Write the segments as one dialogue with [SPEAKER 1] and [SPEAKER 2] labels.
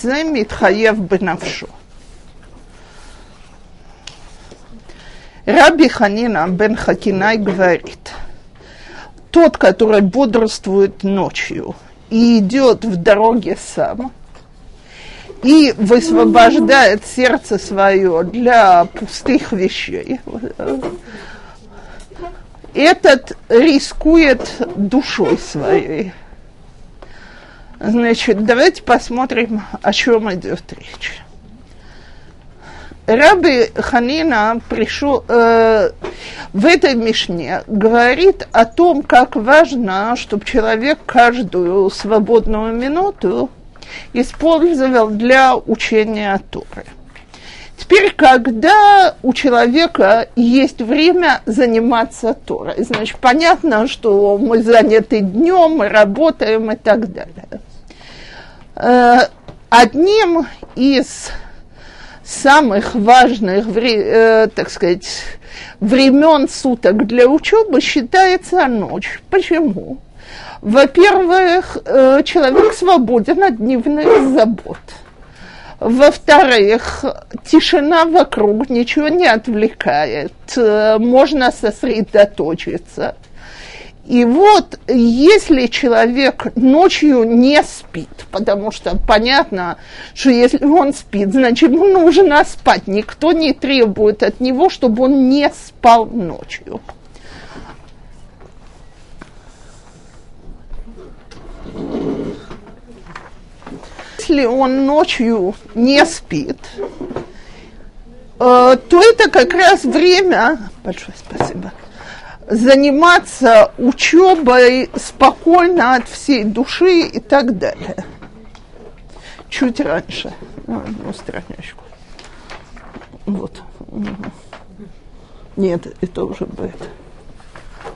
[SPEAKER 1] זה מתחייב בנפשו. Раби Ханина бен Хакинай говорит, тот, который бодрствует ночью и идет в дороге сам, и высвобождает сердце свое для пустых вещей, этот рискует душой своей. Значит, давайте посмотрим, о чем идет речь. Раби Ханина пришел э, в этой Мишне говорит о том, как важно, чтобы человек каждую свободную минуту использовал для учения Торы. Теперь, когда у человека есть время заниматься Торой, значит, понятно, что мы заняты днем, мы работаем и так далее. Э, одним из самых важных, э, так сказать, времен суток для учебы считается ночь. Почему? Во-первых, э, человек свободен от дневных забот. Во-вторых, тишина вокруг, ничего не отвлекает, можно сосредоточиться. И вот если человек ночью не спит, потому что понятно, что если он спит, значит ему нужно спать. Никто не требует от него, чтобы он не спал ночью. Если он ночью не спит, э, то это как раз время, большое спасибо, заниматься учебой спокойно от всей души и так далее. Чуть раньше. Одну страничку. Вот. Нет, это уже будет.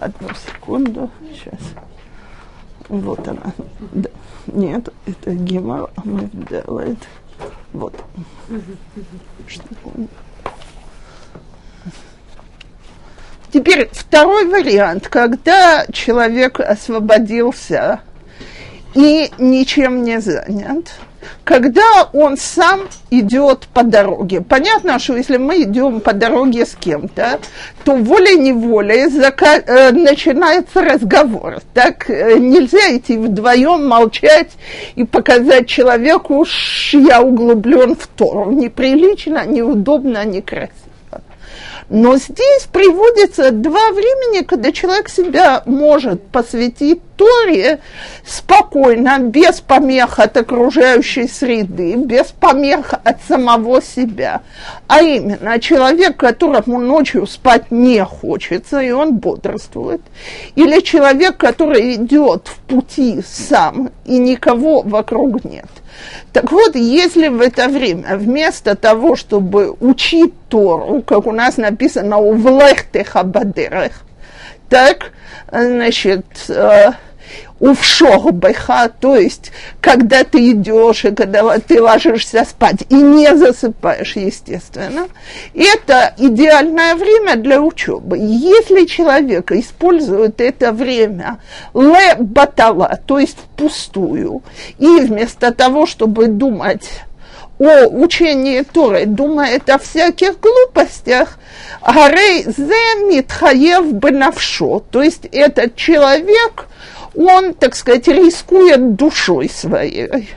[SPEAKER 1] Одну секунду. Сейчас. Вот она. Да. Нет, это делает. Вот. Что? Теперь второй вариант, когда человек освободился и ничем не занят, когда он сам идет по дороге. Понятно, что если мы идем по дороге с кем-то, то волей-неволей зака- э, начинается разговор. Так э, нельзя идти вдвоем молчать и показать человеку, я углублен в Тору. Неприлично, неудобно, некрасиво. Но здесь приводится два времени, когда человек себя может посвятить Торе спокойно, без помех от окружающей среды, без помех от самого себя. А именно, человек, которому ночью спать не хочется, и он бодрствует, или человек, который идет в пути сам, и никого вокруг нет. Так вот, если в это время вместо того, чтобы учить Тору, как у нас написано у влехтеха бадерах, так, значит, э, увшох бэха, то есть, когда ты идешь и когда ты ложишься спать и не засыпаешь, естественно, это идеальное время для учебы. Если человек использует это время ле батала, то есть впустую, и вместо того, чтобы думать о учении Торы думает о всяких глупостях, Гарей зе митхаев бенавшо, то есть этот человек, он, так сказать, рискует душой своей.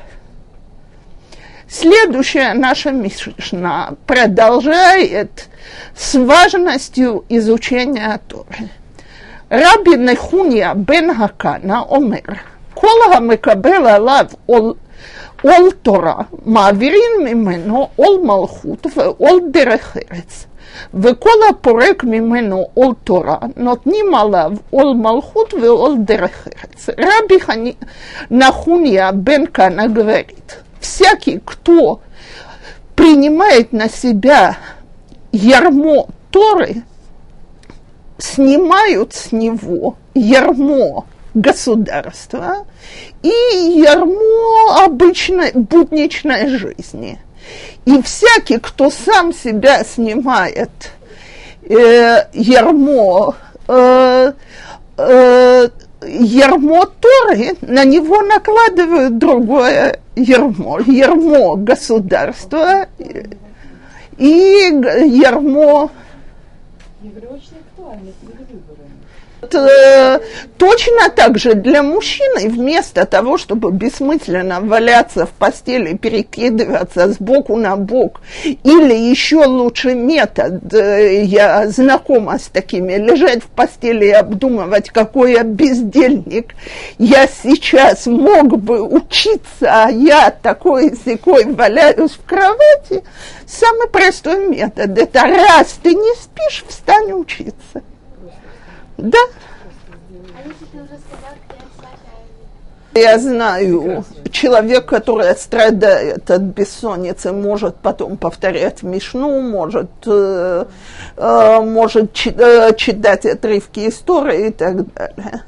[SPEAKER 1] Следующая наша Мишна продолжает с важностью изучения Торы. Раби Нехуния бен Хакана омер. Кола мекабела лав ол עול תורה, מעבירים ממנו עול מלכות ועול דרך ארץ. וכל הפורק ממנו עול תורה, נותנים עליו עול מלכות ועול דרך ארץ. רבי חני, Нахунья бен Кана говорит, всякий, кто принимает на себя ярмо Торы, снимают с него ярмо государства и ярмо обычной будничной жизни. И всякий, кто сам себя снимает э, ярмо э, э, ермо Торы, на него накладывают другое ермо. Ермо государства и ермо...
[SPEAKER 2] Я
[SPEAKER 1] Э, точно так же для мужчины вместо того, чтобы бессмысленно валяться в постели, перекидываться с боку на бок, или еще лучше метод, э, я знакома с такими, лежать в постели и обдумывать, какой я бездельник, я сейчас мог бы учиться, а я такой секой валяюсь в кровати, самый простой метод, это раз ты не спишь, встань учиться. Да. Я знаю, человек, который страдает от бессонницы, может потом повторять Мишну, может, э, э, может э, читать отрывки истории и так далее.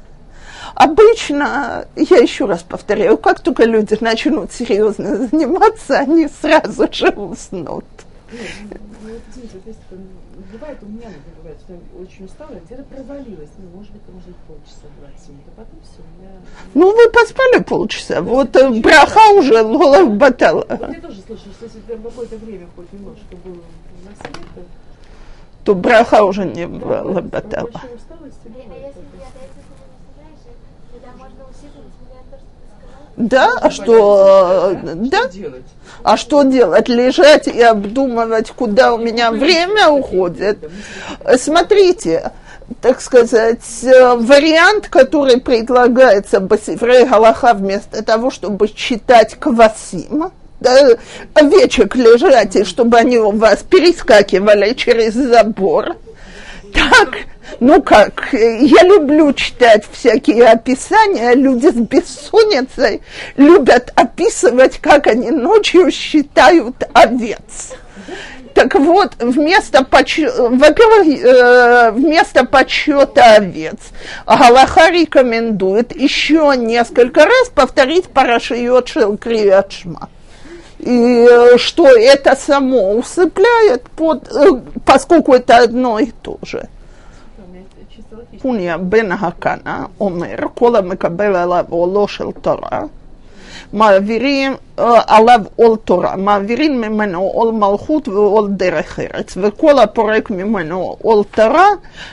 [SPEAKER 1] Обычно, я еще раз повторяю, как только люди начнут серьезно заниматься, они сразу же уснут.
[SPEAKER 2] Ну, бывает у меня, что очень устала, где-то провалилась, ну, может быть, может быть, полчаса, 20 минут, а потом все, я...
[SPEAKER 1] Ну, вы поспали полчаса, вот э, браха уже лола батала.
[SPEAKER 2] Вот я тоже слышала, что если прям какое-то время хоть немножко было на свет, то
[SPEAKER 1] То браха уже не
[SPEAKER 2] там
[SPEAKER 1] батала.
[SPEAKER 2] усталости
[SPEAKER 3] А если я до этого не знаешь, тогда можно усиливать меня то, что.
[SPEAKER 1] Да, а что, э, да? А что делать? Лежать и обдумывать, куда у меня время уходит? Смотрите, так сказать, э, вариант, который предлагается Басифрей Галаха вместо того, чтобы читать квасим, да, овечек лежать, и чтобы они у вас перескакивали через забор. Так, ну как, я люблю читать всякие описания, люди с бессонницей любят описывать, как они ночью считают овец. Так вот, вместо, поч... во-первых, э, вместо подсчета овец Галаха рекомендует еще несколько раз повторить Парашиот Шелкрият-Шма. И э, что это само усыпляет, под, э, поскольку это одно и то же.
[SPEAKER 2] Там я чисто логично.
[SPEAKER 1] פוניה בן הקנה אומר, כל המקבל עליו עולו של תורה, מעבירים אה, עליו עול תורה, מעבירים ממנו עול מלכות ועול דרך ארץ, וכל הפורק ממנו עול תורה,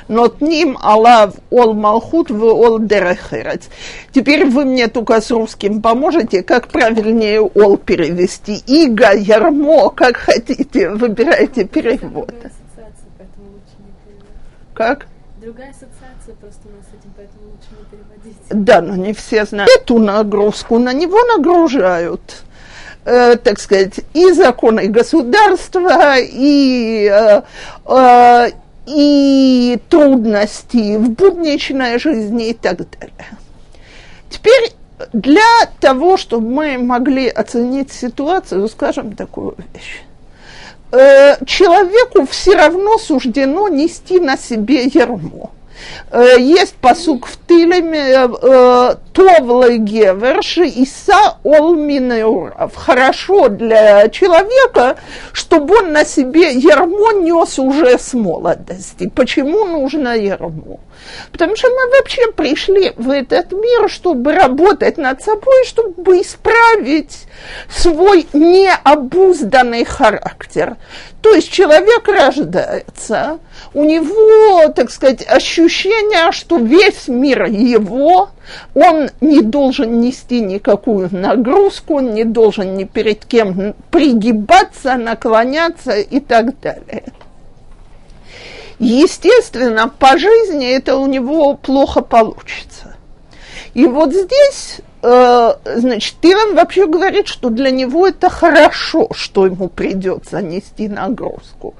[SPEAKER 1] נותנים עליו עול малхут ועול דרך ארץ. Теперь вы мне только с русским поможете, как правильнее ол перевести. Иго, ярмо, как хотите, выбирайте перевод.
[SPEAKER 4] Другая ассоциация, поэтому лучше не переводить.
[SPEAKER 1] Как?
[SPEAKER 4] Другая ассоциация просто у нас с этим, поэтому лучше не переводить.
[SPEAKER 1] Да, но не все знают эту нагрузку, на него нагружают, э, так сказать, и законы государства, и, э, э, и трудности в будничной жизни и так далее. Теперь для того, чтобы мы могли оценить ситуацию, скажем такую вещь. Э, человеку все равно суждено нести на себе ярмо. Э, Есть посук в Тилеме э, Товлы Геверши Иса Олминеуров. Хорошо для человека, чтобы он на себе ярмо нес уже с молодости. Почему нужно ярмо? Потому что мы вообще пришли в этот мир, чтобы работать над собой, чтобы исправить свой необузданный характер. То есть человек рождается, у него, так сказать, ощущение, что весь мир его, он не должен нести никакую нагрузку, он не должен ни перед кем пригибаться, наклоняться и так далее. Естественно, по жизни это у него плохо получится. И вот здесь, э, значит, Тиран вообще говорит, что для него это хорошо, что ему придется нести нагрузку.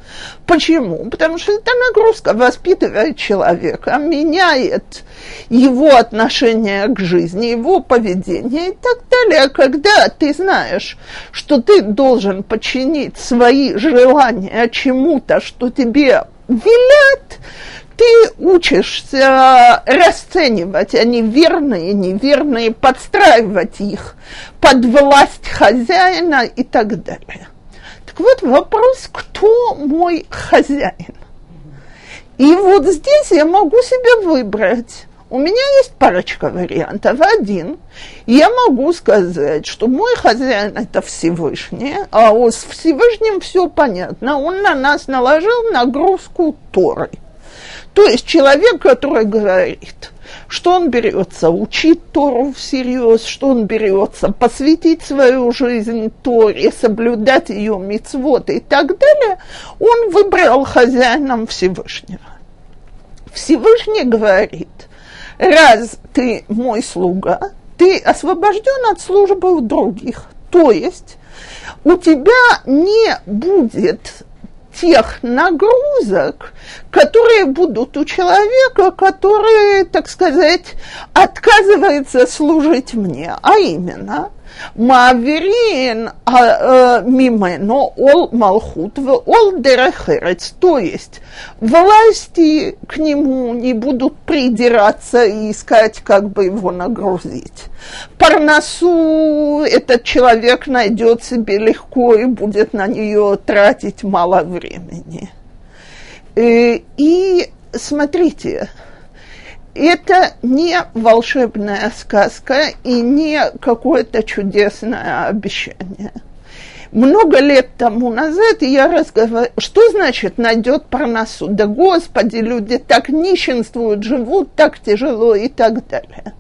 [SPEAKER 1] Почему? Потому что эта нагрузка воспитывает человека, меняет его отношение к жизни, его поведение и так далее. Когда ты знаешь, что ты должен подчинить свои желания чему-то, что тебе велят, ты учишься расценивать, они верные, неверные, подстраивать их под власть хозяина и так далее. Так вот вопрос, кто мой хозяин? И вот здесь я могу себе выбрать. У меня есть парочка вариантов. Один, я могу сказать, что мой хозяин – это Всевышний, а с Всевышним все понятно. Он на нас наложил нагрузку Торы. То есть человек, который говорит, что он берется учить Тору всерьез, что он берется посвятить свою жизнь Торе, соблюдать ее мицвод и так далее, он выбрал хозяином Всевышнего. Всевышний говорит, раз ты мой слуга, ты освобожден от службы других. То есть у тебя не будет тех нагрузок, которые будут у человека, который, так сказать, отказывается служить мне, а именно Маверин а, э, мимено ол малхут в ол дерехерец, то есть власти к нему не будут придираться и искать, как бы его нагрузить. Парнасу этот человек найдет себе легко и будет на нее тратить мало времени. Э, и смотрите, это не волшебная сказка и не какое-то чудесное обещание. Много лет тому назад я разговаривала, что значит найдет парносу? Да господи, люди так нищенствуют, живут так тяжело и так далее.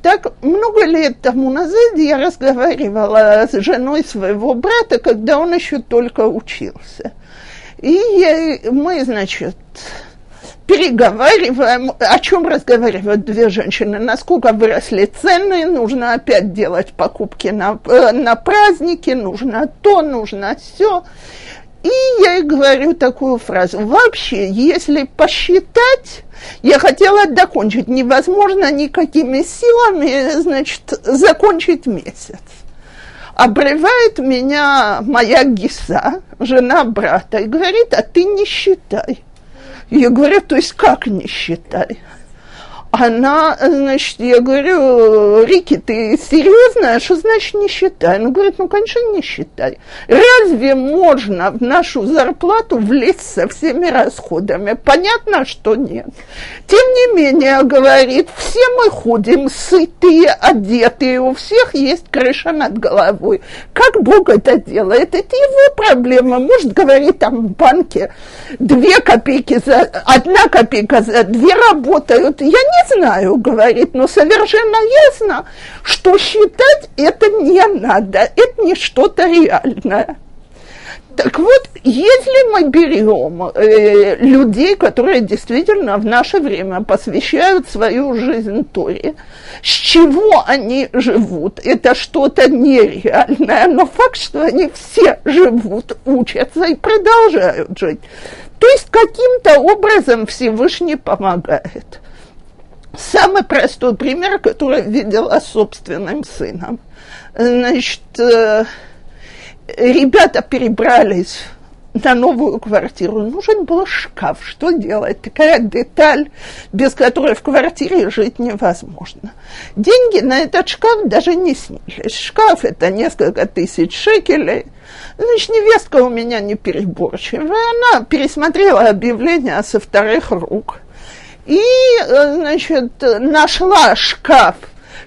[SPEAKER 1] Так много лет тому назад я разговаривала с женой своего брата, когда он еще только учился. И я, мы, значит, переговариваем, о чем разговаривают две женщины, насколько выросли цены, нужно опять делать покупки на, э, на праздники, нужно то, нужно все. И я ей говорю такую фразу. Вообще, если посчитать, я хотела докончить, невозможно никакими силами, значит, закончить месяц. Обрывает меня моя гиса, жена брата, и говорит, а ты не считай. Я говорю, то есть как не считай? Она, значит, я говорю, Рики, ты серьезно? Что значит не считай? Она говорит, ну, конечно, не считай. Разве можно в нашу зарплату влезть со всеми расходами? Понятно, что нет. Тем не менее, говорит, все мы ходим сытые, одетые, у всех есть крыша над головой. Как Бог это делает? Это его проблема. Может, говорит, там в банке две копейки за, одна копейка за две работают. Я не знаю, говорит, но совершенно ясно, что считать это не надо, это не что-то реальное. Так вот, если мы берем э, людей, которые действительно в наше время посвящают свою жизнь Торе, с чего они живут? Это что-то нереальное, но факт, что они все живут, учатся и продолжают жить. То есть каким-то образом Всевышний помогает. Самый простой пример, который видела собственным сыном. Значит, э, ребята перебрались на новую квартиру. Нужен был шкаф. Что делать? Такая деталь, без которой в квартире жить невозможно. Деньги на этот шкаф даже не снились. Шкаф – это несколько тысяч шекелей. Значит, невестка у меня не переборчивая. Она пересмотрела объявление со вторых рук – и, э, значит, нашла шкаф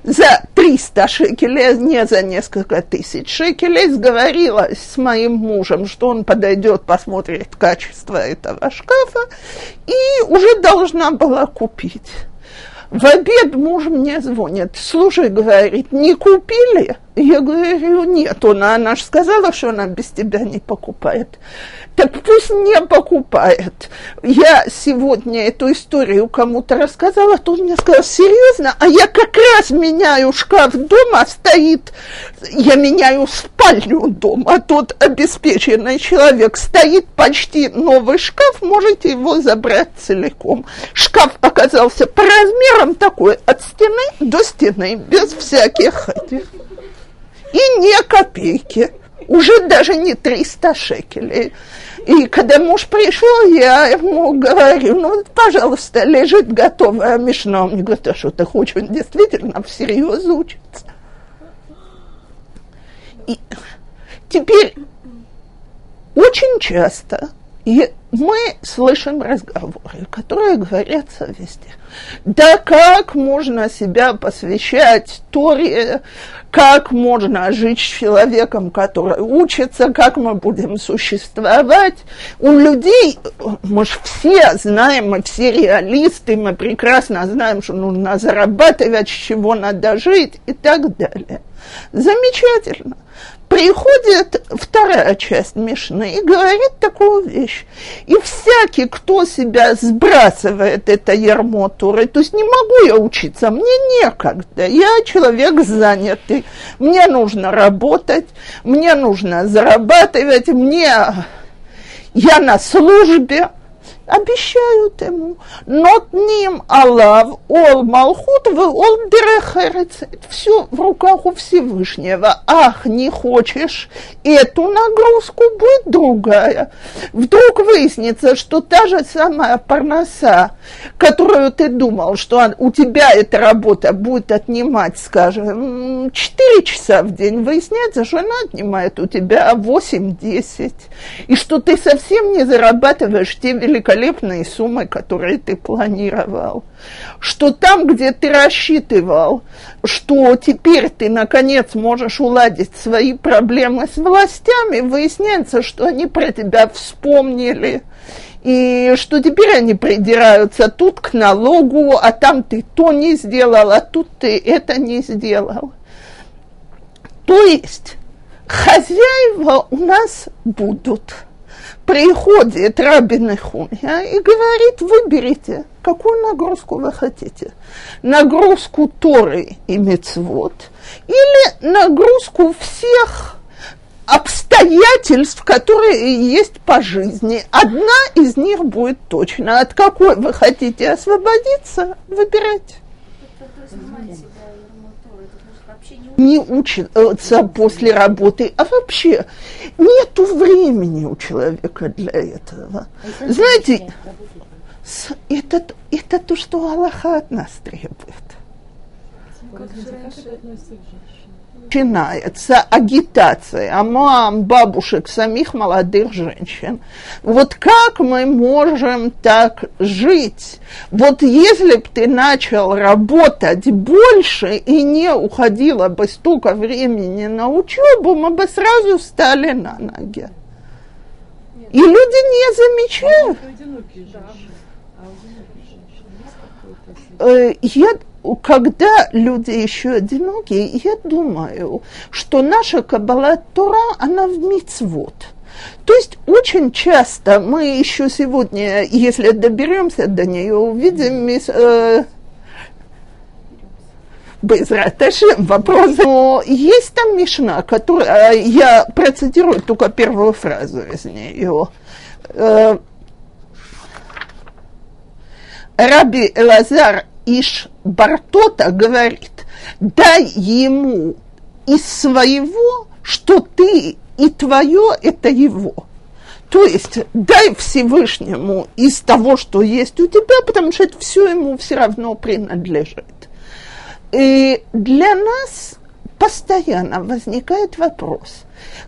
[SPEAKER 1] за 300 шекелей, не за несколько тысяч шекелей, сговорилась с моим мужем, что он подойдет, посмотрит качество этого шкафа, и уже должна была купить. В обед муж мне звонит, слушай, говорит, не купили? Я говорю, нет, она, она же сказала, что она без тебя не покупает так пусть не покупает. Я сегодня эту историю кому-то рассказала, тут мне сказал, серьезно, а я как раз меняю шкаф дома, стоит, я меняю спальню дома, тот обеспеченный человек, стоит почти новый шкаф, можете его забрать целиком. Шкаф оказался по размерам такой, от стены до стены, без всяких этих. И не копейки уже даже не 300 шекелей. И когда муж пришел, я ему говорю, ну, пожалуйста, лежит готовая мешна. Он мне говорит, а что ты хочешь? Он действительно всерьез учится. И теперь очень часто И мы слышим разговоры, которые говорятся везде. Да как можно себя посвящать Торе, как можно жить с человеком, который учится, как мы будем существовать. У людей, мы же все знаем, мы все реалисты, мы прекрасно знаем, что нужно зарабатывать, с чего надо жить и так далее. Замечательно приходит вторая часть Мишны и говорит такую вещь. И всякий, кто себя сбрасывает это ярмо Туры, то есть не могу я учиться, мне некогда, я человек занятый, мне нужно работать, мне нужно зарабатывать, мне я на службе, обещают ему, нотним алав ол малхут в ол дерехерец. Все в руках у Всевышнего. Ах, не хочешь эту нагрузку, будет другая. Вдруг выяснится, что та же самая парноса, которую ты думал, что у тебя эта работа будет отнимать, скажем, 4 часа в день, выясняется, что она отнимает у тебя 8-10. И что ты совсем не зарабатываешь те великолепные великолепные суммы, которые ты планировал, что там, где ты рассчитывал, что теперь ты, наконец, можешь уладить свои проблемы с властями, выясняется, что они про тебя вспомнили, и что теперь они придираются тут к налогу, а там ты то не сделал, а тут ты это не сделал. То есть хозяева у нас будут – приходит Рабин Хуня и говорит, выберите, какую нагрузку вы хотите. Нагрузку Торы и Мецвод или нагрузку всех обстоятельств, которые есть по жизни. Одна из них будет точно. От какой вы хотите освободиться, выбирайте не учатся после работы, а вообще нету времени у человека для этого. А Знаете, это, это то, что Аллаха от нас требует. Как начинается агитация мам, бабушек, самих молодых женщин. Вот как мы можем так жить? Вот если бы ты начал работать больше и не уходило бы столько времени на учебу, мы бы сразу встали на ноги. И люди не замечают. Э, я когда люди еще одинокие, я думаю, что наша Каббала Тора, она в мицвод. То есть очень часто мы еще сегодня, если доберемся до нее, увидим э, Безраташем вопрос. Но есть там Мишна, которая, я процитирую только первую фразу из нее. Э, Раби Элазар Иш Бартота говорит, дай ему из своего, что ты и твое – это его. То есть дай Всевышнему из того, что есть у тебя, потому что это все ему все равно принадлежит. И для нас постоянно возникает вопрос,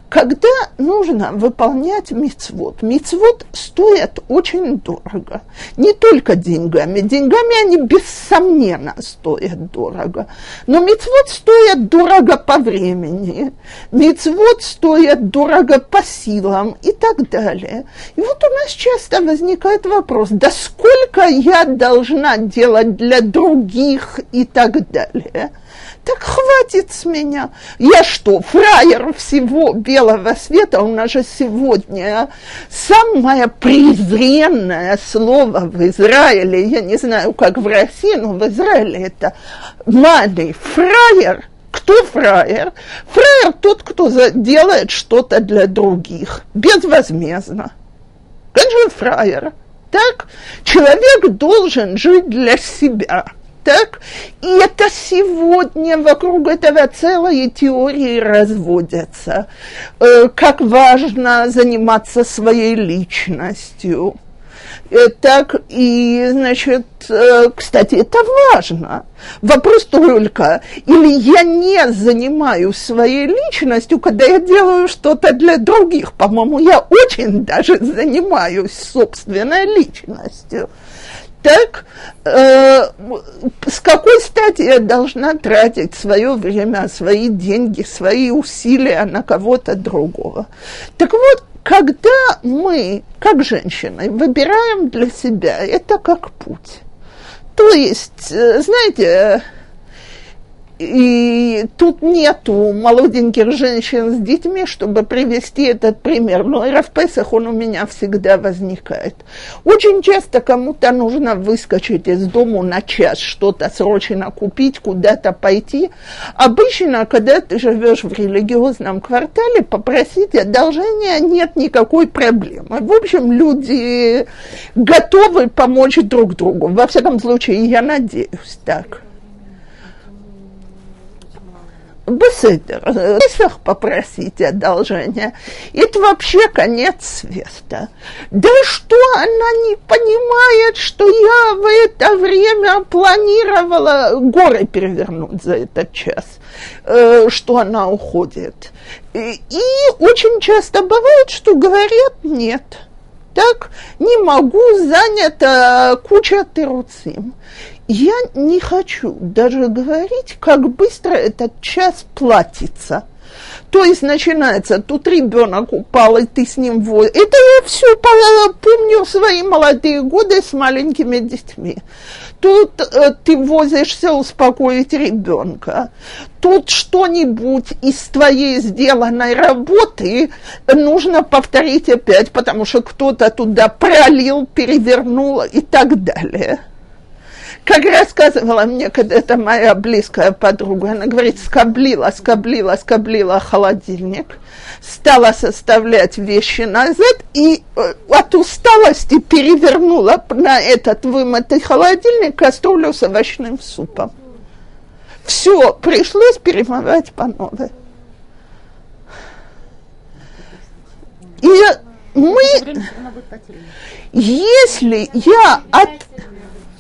[SPEAKER 1] когда нужно выполнять мицвод, мицвод стоят очень дорого. Не только деньгами. Деньгами они бессомненно стоят дорого. Но мицвод стоят дорого по времени. Мицвод стоят дорого по силам и так далее. И вот у нас часто возникает вопрос, да сколько я должна делать для других и так далее так хватит с меня. Я что, фраер всего белого света? У нас же сегодня самое презренное слово в Израиле, я не знаю, как в России, но в Израиле это мали, фраер. Кто фраер? Фраер тот, кто делает что-то для других, безвозмездно. Как же фраер? Так, человек должен жить для себя – так? И это сегодня вокруг этого целые теории разводятся. Э, как важно заниматься своей личностью. Э, так, и, значит, э, кстати, это важно. Вопрос только, или я не занимаюсь своей личностью, когда я делаю что-то для других. По-моему, я очень даже занимаюсь собственной личностью так э, с какой стати я должна тратить свое время, свои деньги, свои усилия на кого-то другого? Так вот, когда мы, как женщины, выбираем для себя, это как путь. То есть, э, знаете, и тут нету молоденьких женщин с детьми, чтобы привести этот пример. Но и в Песах он у меня всегда возникает. Очень часто кому-то нужно выскочить из дома на час, что-то срочно купить, куда-то пойти. Обычно, когда ты живешь в религиозном квартале, попросить одолжения нет никакой проблемы. В общем, люди готовы помочь друг другу. Во всяком случае, я надеюсь так. Беседер, Песах попросить одолжение, это вообще конец света. Да что она не понимает, что я в это время планировала горы перевернуть за этот час, э, что она уходит. И, и очень часто бывает, что говорят нет – так не могу, занята куча теруцим. Я не хочу даже говорить, как быстро этот час платится. То есть начинается, тут ребенок упал, и ты с ним возишь. Это я все помню свои молодые годы с маленькими детьми. Тут э, ты возишься успокоить ребенка. Тут что-нибудь из твоей сделанной работы нужно повторить опять, потому что кто-то туда пролил, перевернул и так далее. Как рассказывала мне когда-то моя близкая подруга, она говорит, скоблила, скоблила, скоблила холодильник, стала составлять вещи назад и э, от усталости перевернула на этот вымытый холодильник кастрюлю с овощным супом. Все, пришлось перемывать по новой. И мы, если я от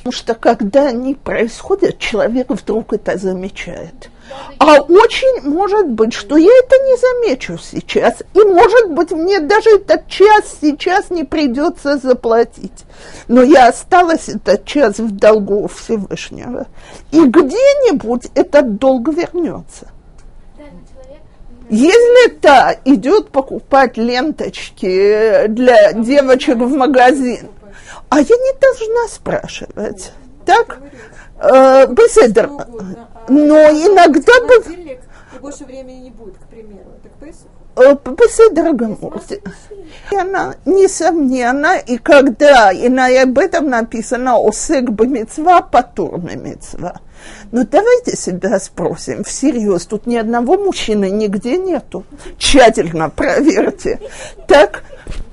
[SPEAKER 1] Потому что когда они происходят, человек вдруг это замечает. А очень может быть, что я это не замечу сейчас. И может быть, мне даже этот час сейчас не придется заплатить. Но я осталась этот час в долгу Всевышнего. И где-нибудь этот долг вернется. Если та идет покупать ленточки для девочек в магазин, а я не должна спрашивать. Так? Э, Беседер. Но иногда...
[SPEAKER 3] бы больше времени не будет, к примеру.
[SPEAKER 1] Беседер Гамур. Она, несомненно, и когда, и на об этом написано «Осек бы мецва, патур мецва». Но давайте себя спросим, всерьез, тут ни одного мужчины нигде нету. Тщательно проверьте. Так,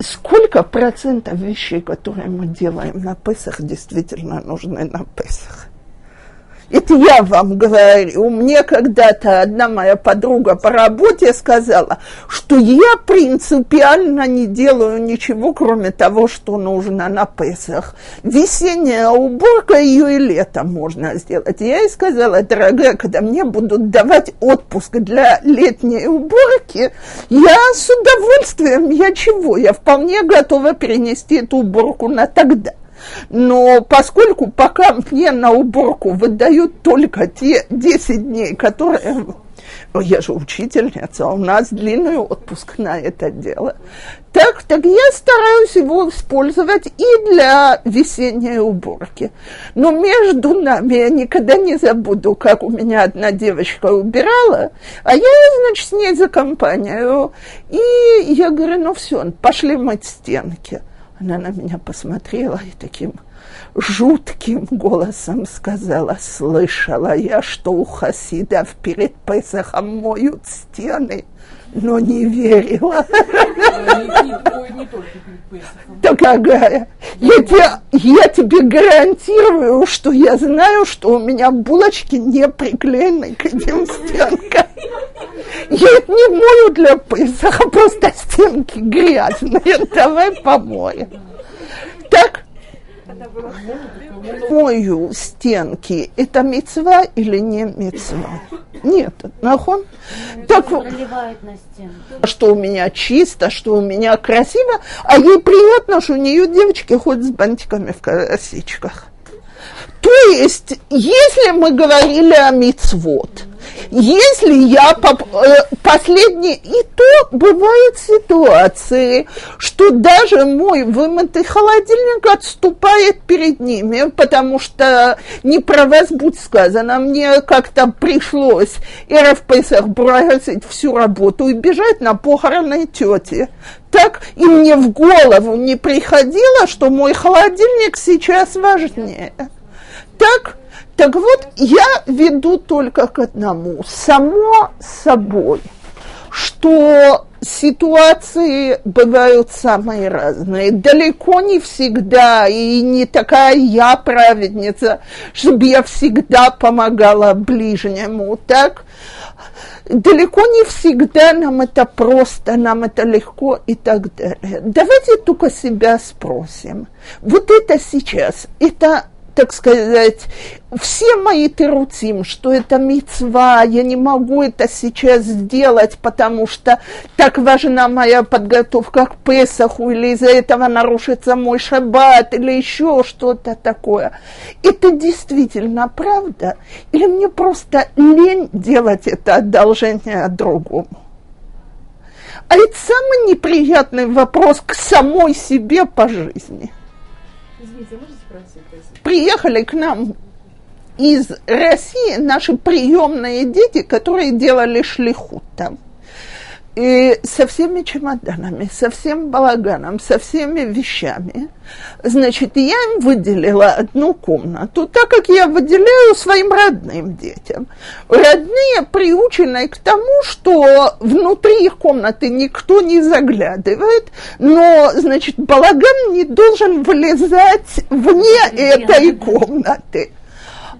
[SPEAKER 1] сколько процентов вещей, которые мы делаем на Песах, действительно нужны на Песах? Это я вам говорю. Мне когда-то одна моя подруга по работе сказала, что я принципиально не делаю ничего, кроме того, что нужно на Песах. Весенняя уборка, ее и летом можно сделать. Я ей сказала, дорогая, когда мне будут давать отпуск для летней уборки, я с удовольствием, я чего, я вполне готова перенести эту уборку на тогда. Но поскольку пока мне на уборку выдают только те 10 дней, которые я же учительница, у нас длинный отпуск на это дело. Так, так я стараюсь его использовать и для весенней уборки. Но между нами я никогда не забуду, как у меня одна девочка убирала, а я, значит, с ней за компанию. И я говорю, ну все, пошли мыть стенки. Она на меня посмотрела и таким жутким голосом сказала, слышала я, что у хасидов перед Песахом моют стены, но не верила. Дорогая, я тебе, я тебе гарантирую, что я знаю, что у меня булочки не приклеены к этим стенкам. Я их не мою для Песаха, просто стенки грязные. Давай помоем. Так? Мою стенки, это мецва или не мецва? Нет, нахон. Так,
[SPEAKER 5] на стену.
[SPEAKER 1] что у меня чисто, что у меня красиво, а ей приятно, что у нее девочки ходят с бантиками в косичках. То есть, если мы говорили о мицвод, если я поп- э, последний, и то бывают ситуации, что даже мой вымытый холодильник отступает перед ними, потому что не про вас будет сказано, мне как-то пришлось Эров Песах бросить всю работу и бежать на похороны тети. Так и мне в голову не приходило, что мой холодильник сейчас важнее. Так, так вот, я веду только к одному, само собой, что ситуации бывают самые разные. Далеко не всегда, и не такая я праведница, чтобы я всегда помогала ближнему, так? Далеко не всегда нам это просто, нам это легко и так далее. Давайте только себя спросим. Вот это сейчас, это так сказать, все мои тирутим, что это мецва, я не могу это сейчас сделать, потому что так важна моя подготовка к Песаху, или из-за этого нарушится мой шаббат, или еще что-то такое. Это действительно правда? Или мне просто лень делать это одолжение другому? А это самый неприятный вопрос к самой себе по жизни.
[SPEAKER 2] Извините, а
[SPEAKER 1] приехали к нам из России наши приемные дети, которые делали шлихут там. И со всеми чемоданами, со всем балаганом, со всеми вещами. Значит, я им выделила одну комнату, так как я выделяю своим родным детям. Родные приучены к тому, что внутри их комнаты никто не заглядывает, но, значит, балаган не должен вылезать вне этой комнаты.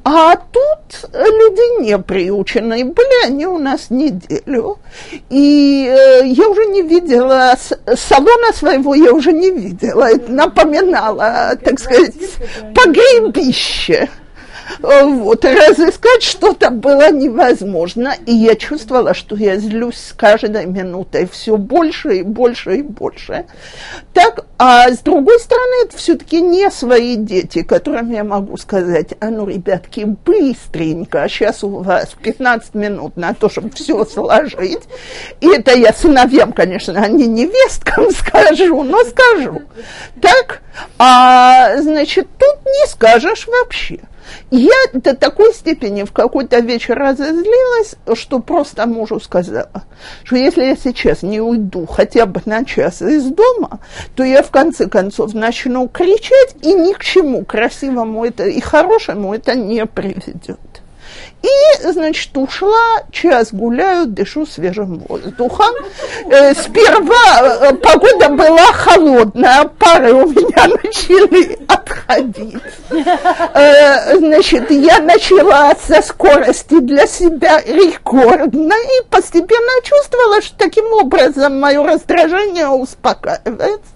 [SPEAKER 1] А тут люди не приученные были, они у нас неделю. И э, я уже не видела, с- салона своего я уже не видела. Это напоминало, так сказать, погребище. Э, Вот, и разыскать что-то было невозможно. И я чувствовала, что я злюсь с каждой минутой все больше и больше и больше. Так, а с другой стороны, это все-таки не свои дети, которым я могу сказать, а ну, ребятки, быстренько, сейчас у вас 15 минут на то, чтобы все сложить. И это я сыновьям, конечно, а не невесткам скажу, но скажу. Так, а, значит, тут не скажешь вообще. Я до такой степени в какой-то вечер разозлилась, что просто мужу сказала, что если я сейчас не уйду хотя бы на час из дома, то я в конце концов начну кричать, и ни к чему красивому это и хорошему это не приведет. И, значит, ушла, час гуляю, дышу свежим воздухом. Э, сперва э, погода была холодная, пары у меня начали отходить. Э, значит, я начала со скорости для себя рекордной и постепенно чувствовала, что таким образом мое раздражение успокаивается.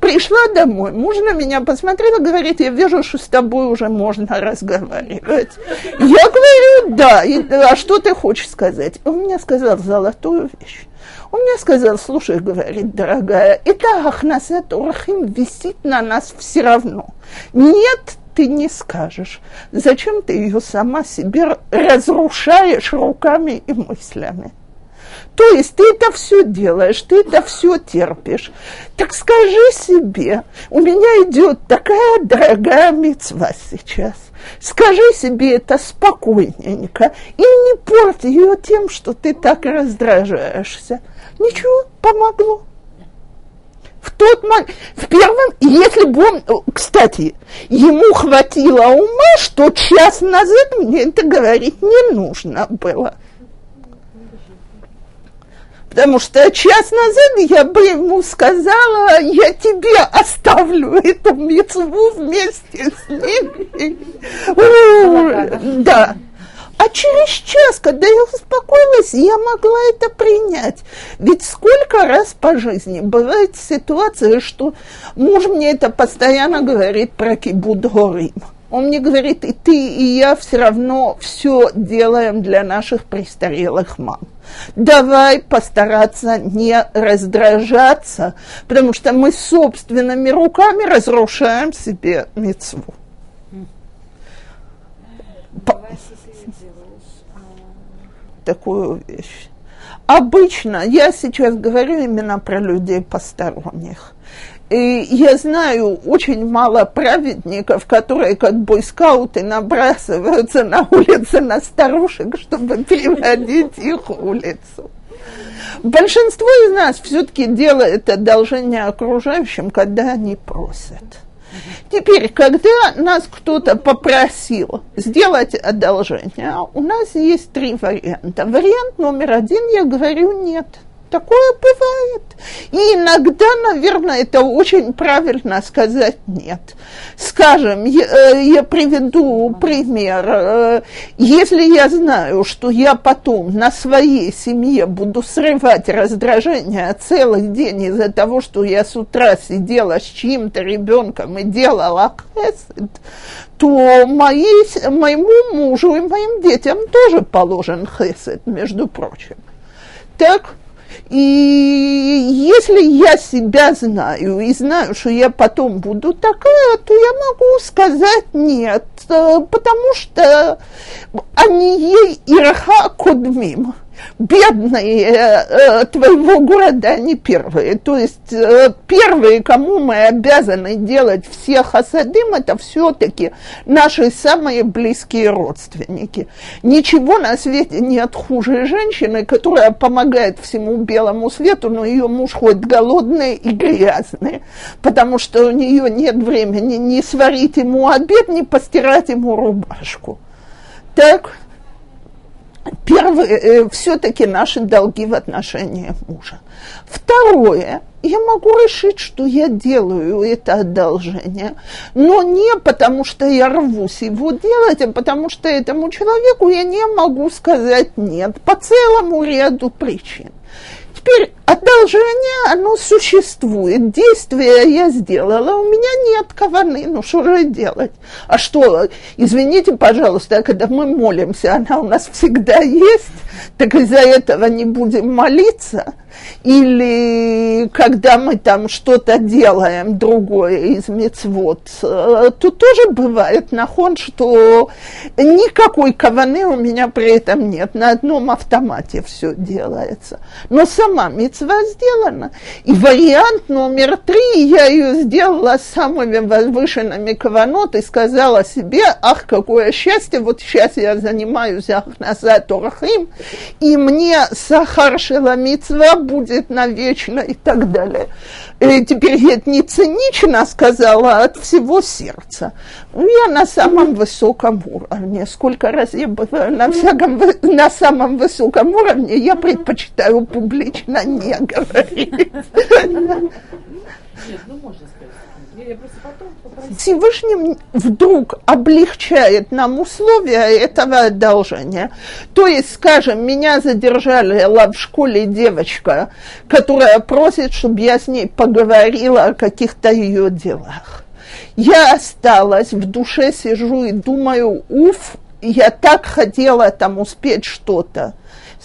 [SPEAKER 1] Пришла домой, муж на меня посмотрел и говорит, я вижу, что с тобой уже можно разговаривать. Я говорю, да, и, а что ты хочешь сказать? Он мне сказал золотую вещь. Он мне сказал, слушай, говорит, дорогая, это Ахнасет Урахим висит на нас все равно. Нет, ты не скажешь. Зачем ты ее сама себе разрушаешь руками и мыслями? То есть ты это все делаешь, ты это все терпишь. Так скажи себе, у меня идет такая дорогая мецва сейчас. Скажи себе это спокойненько и не порти ее тем, что ты так раздражаешься. Ничего, помогло. В тот момент, в первом, если бы он, кстати, ему хватило ума, что час назад мне это говорить не нужно было. Потому что час назад я бы ему сказала, я тебе оставлю эту мецву вместе с ним. Да. А через час, когда я успокоилась, я могла это принять. Ведь сколько раз по жизни бывает ситуация, что муж мне это постоянно говорит про кибуд горим. Он мне говорит, и ты, и я все равно все делаем для наших престарелых мам. Давай постараться не раздражаться, потому что мы собственными руками разрушаем себе мецву. Такую вещь. Обычно, я сейчас говорю именно про людей посторонних. И я знаю очень мало праведников, которые как бойскауты набрасываются на улице на старушек, чтобы переводить их улицу. Большинство из нас все-таки делает одолжение окружающим, когда они просят. Теперь, когда нас кто-то попросил сделать одолжение, у нас есть три варианта. Вариант номер один, я говорю нет – Такое бывает. И иногда, наверное, это очень правильно сказать нет. Скажем, я, э, я приведу пример. Э, если я знаю, что я потом на своей семье буду срывать раздражение целый день из-за того, что я с утра сидела с чьим-то ребенком и делала хесед, то моей, моему мужу и моим детям тоже положен хесед, между прочим. Так, и если я себя знаю и знаю, что я потом буду такая, то я могу сказать нет, э, потому что они ей ирха кодмим бедные э, твоего города, они первые. То есть э, первые, кому мы обязаны делать все хасадым, это все-таки наши самые близкие родственники. Ничего на свете нет хуже женщины, которая помогает всему белому свету, но ее муж ходит голодный и грязный, потому что у нее нет времени ни сварить ему обед, ни постирать ему рубашку. Так, Первое, э, все-таки наши долги в отношении мужа. Второе, я могу решить, что я делаю это одолжение, но не потому, что я рвусь его делать, а потому что этому человеку я не могу сказать нет по целому ряду причин. Теперь одолжение, оно существует, действие я сделала, у меня нет каваны, ну что же делать? А что, извините, пожалуйста, когда мы молимся, она у нас всегда есть, так из-за этого не будем молиться – или когда мы там что-то делаем другое из мецвод, э, то тоже бывает нахон, что никакой каваны у меня при этом нет, на одном автомате все делается. Но сама мецва сделана. И вариант номер три, я ее сделала самыми возвышенными каванот и сказала себе, ах, какое счастье, вот сейчас я занимаюсь ахназат орхим, и мне сахар шела мецва будет навечно и так далее. И теперь я это не цинично сказала, а от всего сердца. Ну, я на самом высоком уровне. Сколько раз я бываю на, всяком, на самом высоком уровне, я предпочитаю публично не говорить.
[SPEAKER 2] Нет,
[SPEAKER 1] вдруг облегчает нам условия этого одолжения. То есть, скажем, меня задержали в школе девочка, которая просит, чтобы я с ней поговорила о каких-то ее делах. Я осталась, в душе сижу и думаю, уф, я так хотела там успеть что-то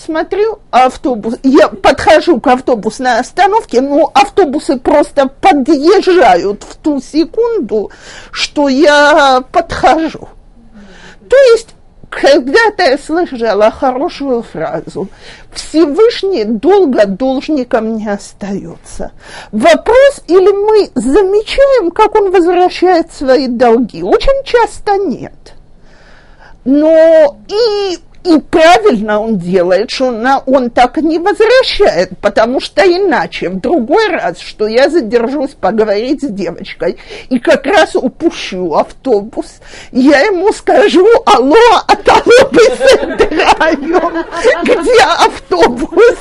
[SPEAKER 1] смотрю, автобус, я подхожу к автобусной остановке, но автобусы просто подъезжают в ту секунду, что я подхожу. То есть когда-то я слышала хорошую фразу. Всевышний долго должником не остается. Вопрос, или мы замечаем, как он возвращает свои долги? Очень часто нет. Но и и правильно он делает, что он, так не возвращает, потому что иначе в другой раз, что я задержусь поговорить с девочкой и как раз упущу автобус, я ему скажу, алло, а толпы собираем, где автобус?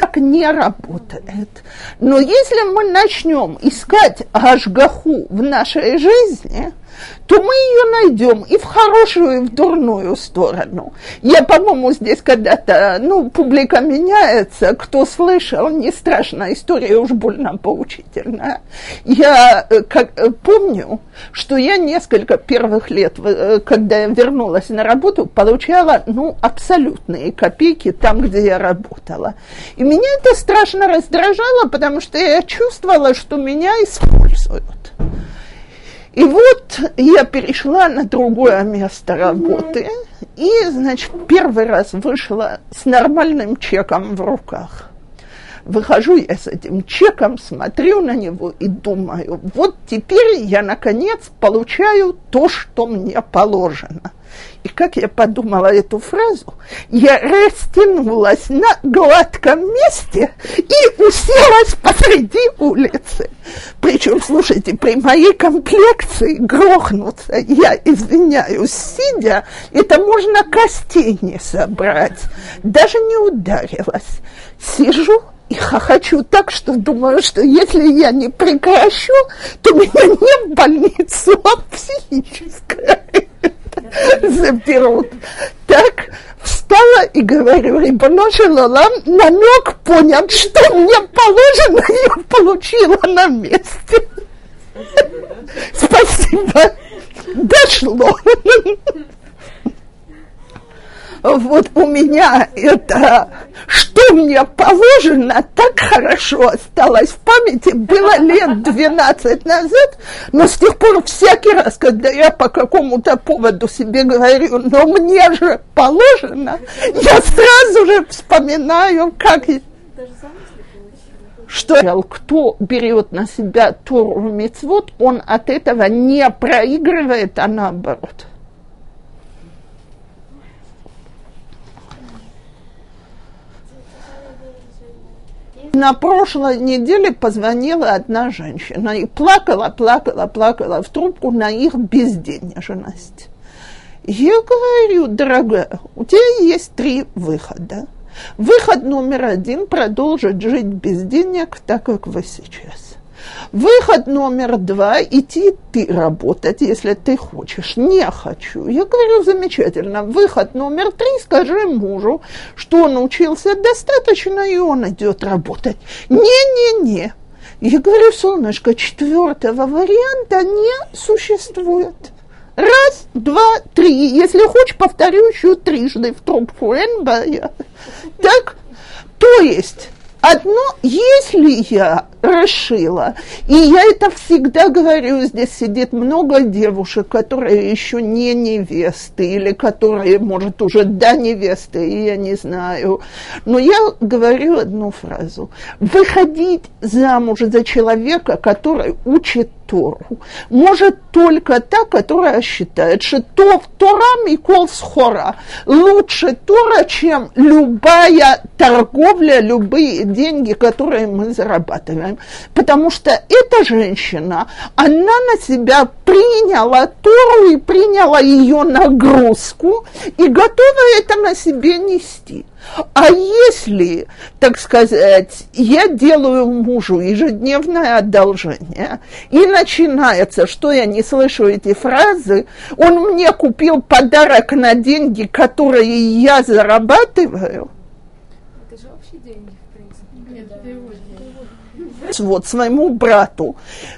[SPEAKER 1] Так не работает. Но если мы начнем искать ажгаху в нашей жизни – то мы ее найдем и в хорошую, и в дурную сторону. Я, по-моему, здесь когда-то, ну, публика меняется, кто слышал, не страшно, история уж больно поучительная. Я э, как, э, помню, что я несколько первых лет, э, когда я вернулась на работу, получала, ну, абсолютные копейки там, где я работала. И меня это страшно раздражало, потому что я чувствовала, что меня используют. И вот я перешла на другое место работы, и, значит, первый раз вышла с нормальным чеком в руках. Выхожу я с этим чеком, смотрю на него и думаю, вот теперь я, наконец, получаю то, что мне положено – и как я подумала эту фразу, я растянулась на гладком месте и уселась посреди улицы. Причем, слушайте, при моей комплекции грохнуться, я извиняюсь, сидя, это можно костей не собрать. Даже не ударилась. Сижу и хохочу так, что думаю, что если я не прекращу, то меня не в больницу, а психическая заберут. Так встала и говорю, Рибоно Шалолам, намек понят, что мне положено, я получила на месте. Спасибо. Дошло вот у меня это, что мне положено, так хорошо осталось в памяти, было лет 12 назад, но с тех пор всякий раз, когда я по какому-то поводу себе говорю, но мне же положено, я сразу же вспоминаю, как... Что кто берет на себя Тору Мицвод, он от этого не проигрывает, а наоборот. На прошлой неделе позвонила одна женщина и плакала, плакала, плакала в трубку на их безденежность. Я говорю, дорогая, у тебя есть три выхода. Выход номер один – продолжить жить без денег, так как вы сейчас. Выход номер два – идти ты работать, если ты хочешь. Не хочу. Я говорю, замечательно. Выход номер три – скажи мужу, что он учился достаточно, и он идет работать. Не-не-не. Я говорю, солнышко, четвертого варианта не существует. Раз, два, три. Если хочешь, повторю еще трижды в трубку. Так, то есть Одно, если я решила, и я это всегда говорю, здесь сидит много девушек, которые еще не невесты, или которые, может, уже до невесты, и я не знаю. Но я говорю одну фразу. Выходить замуж за человека, который учит Тору, может только та, которая считает, что то в Тора Микол Схора лучше Тора, чем любая торговля, любые деньги, которые мы зарабатываем. Потому что эта женщина, она на себя приняла Тору и приняла ее нагрузку и готова это на себе нести. А если, так сказать, я делаю мужу ежедневное одолжение, и начинается, что я не слышу эти фразы, он мне купил подарок на деньги, которые я зарабатываю.
[SPEAKER 4] Это же общие деньги, в принципе. Нет, его
[SPEAKER 1] вот своему брату.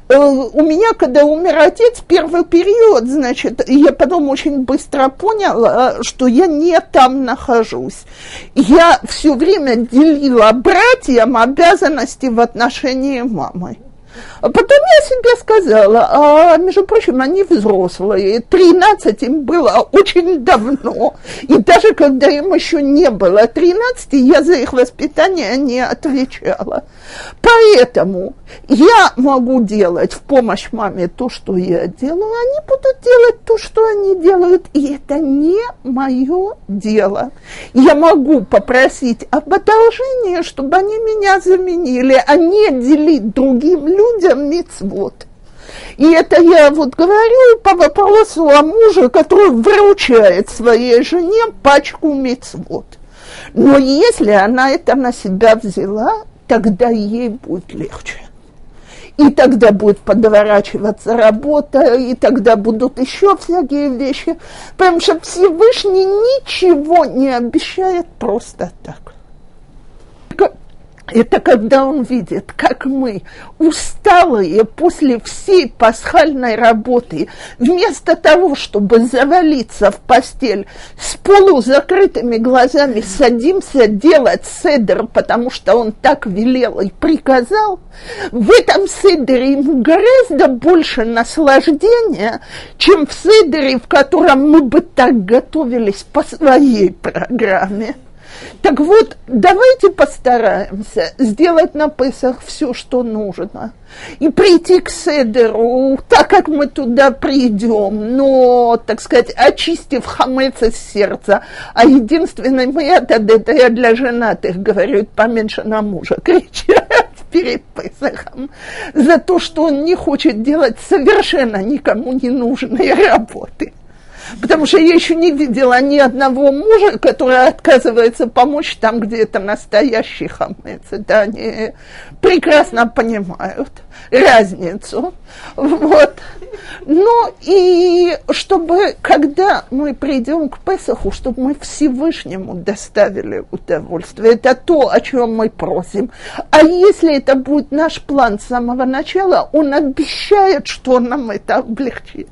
[SPEAKER 1] Э, у меня, когда умер отец, первый период, значит, я потом очень быстро поняла, что я не там нахожусь. Я все время делила братьям обязанности в отношении мамы. А потом я себе сказала, а, между прочим, они взрослые, 13 им было очень давно, и даже когда им еще не было 13, я за их воспитание не отвечала. Поэтому я могу делать в помощь маме то, что я делаю, они будут делать то, что они делают, и это не мое дело. Я могу попросить об одолжении, чтобы они меня заменили, а не делить другим людям мицвод. И это я вот говорю по вопросу о муже, который вручает своей жене пачку мицвод. Но если она это на себя взяла, тогда ей будет легче. и тогда будет подворачиваться работа, и тогда будут еще всякие вещи, потому что Всевышний ничего не обещает просто так это когда он видит, как мы, усталые после всей пасхальной работы, вместо того, чтобы завалиться в постель с полузакрытыми глазами, садимся делать седер, потому что он так велел и приказал, в этом седере ему гораздо больше наслаждения, чем в седере, в котором мы бы так готовились по своей программе. Так вот, давайте постараемся сделать на Песах все, что нужно. И прийти к Седеру, так как мы туда придем, но, так сказать, очистив хамец из сердца. А единственный метод, это я для женатых говорю, поменьше на мужа кричать перед Песахом за то, что он не хочет делать совершенно никому не нужной работы. Потому что я еще не видела ни одного мужа, который отказывается помочь там, где это настоящий хамец. Да, они прекрасно понимают разницу. Вот. Ну и чтобы, когда мы придем к Песаху, чтобы мы Всевышнему доставили удовольствие. Это то, о чем мы просим. А если это будет наш план с самого начала, он обещает, что нам это облегчит.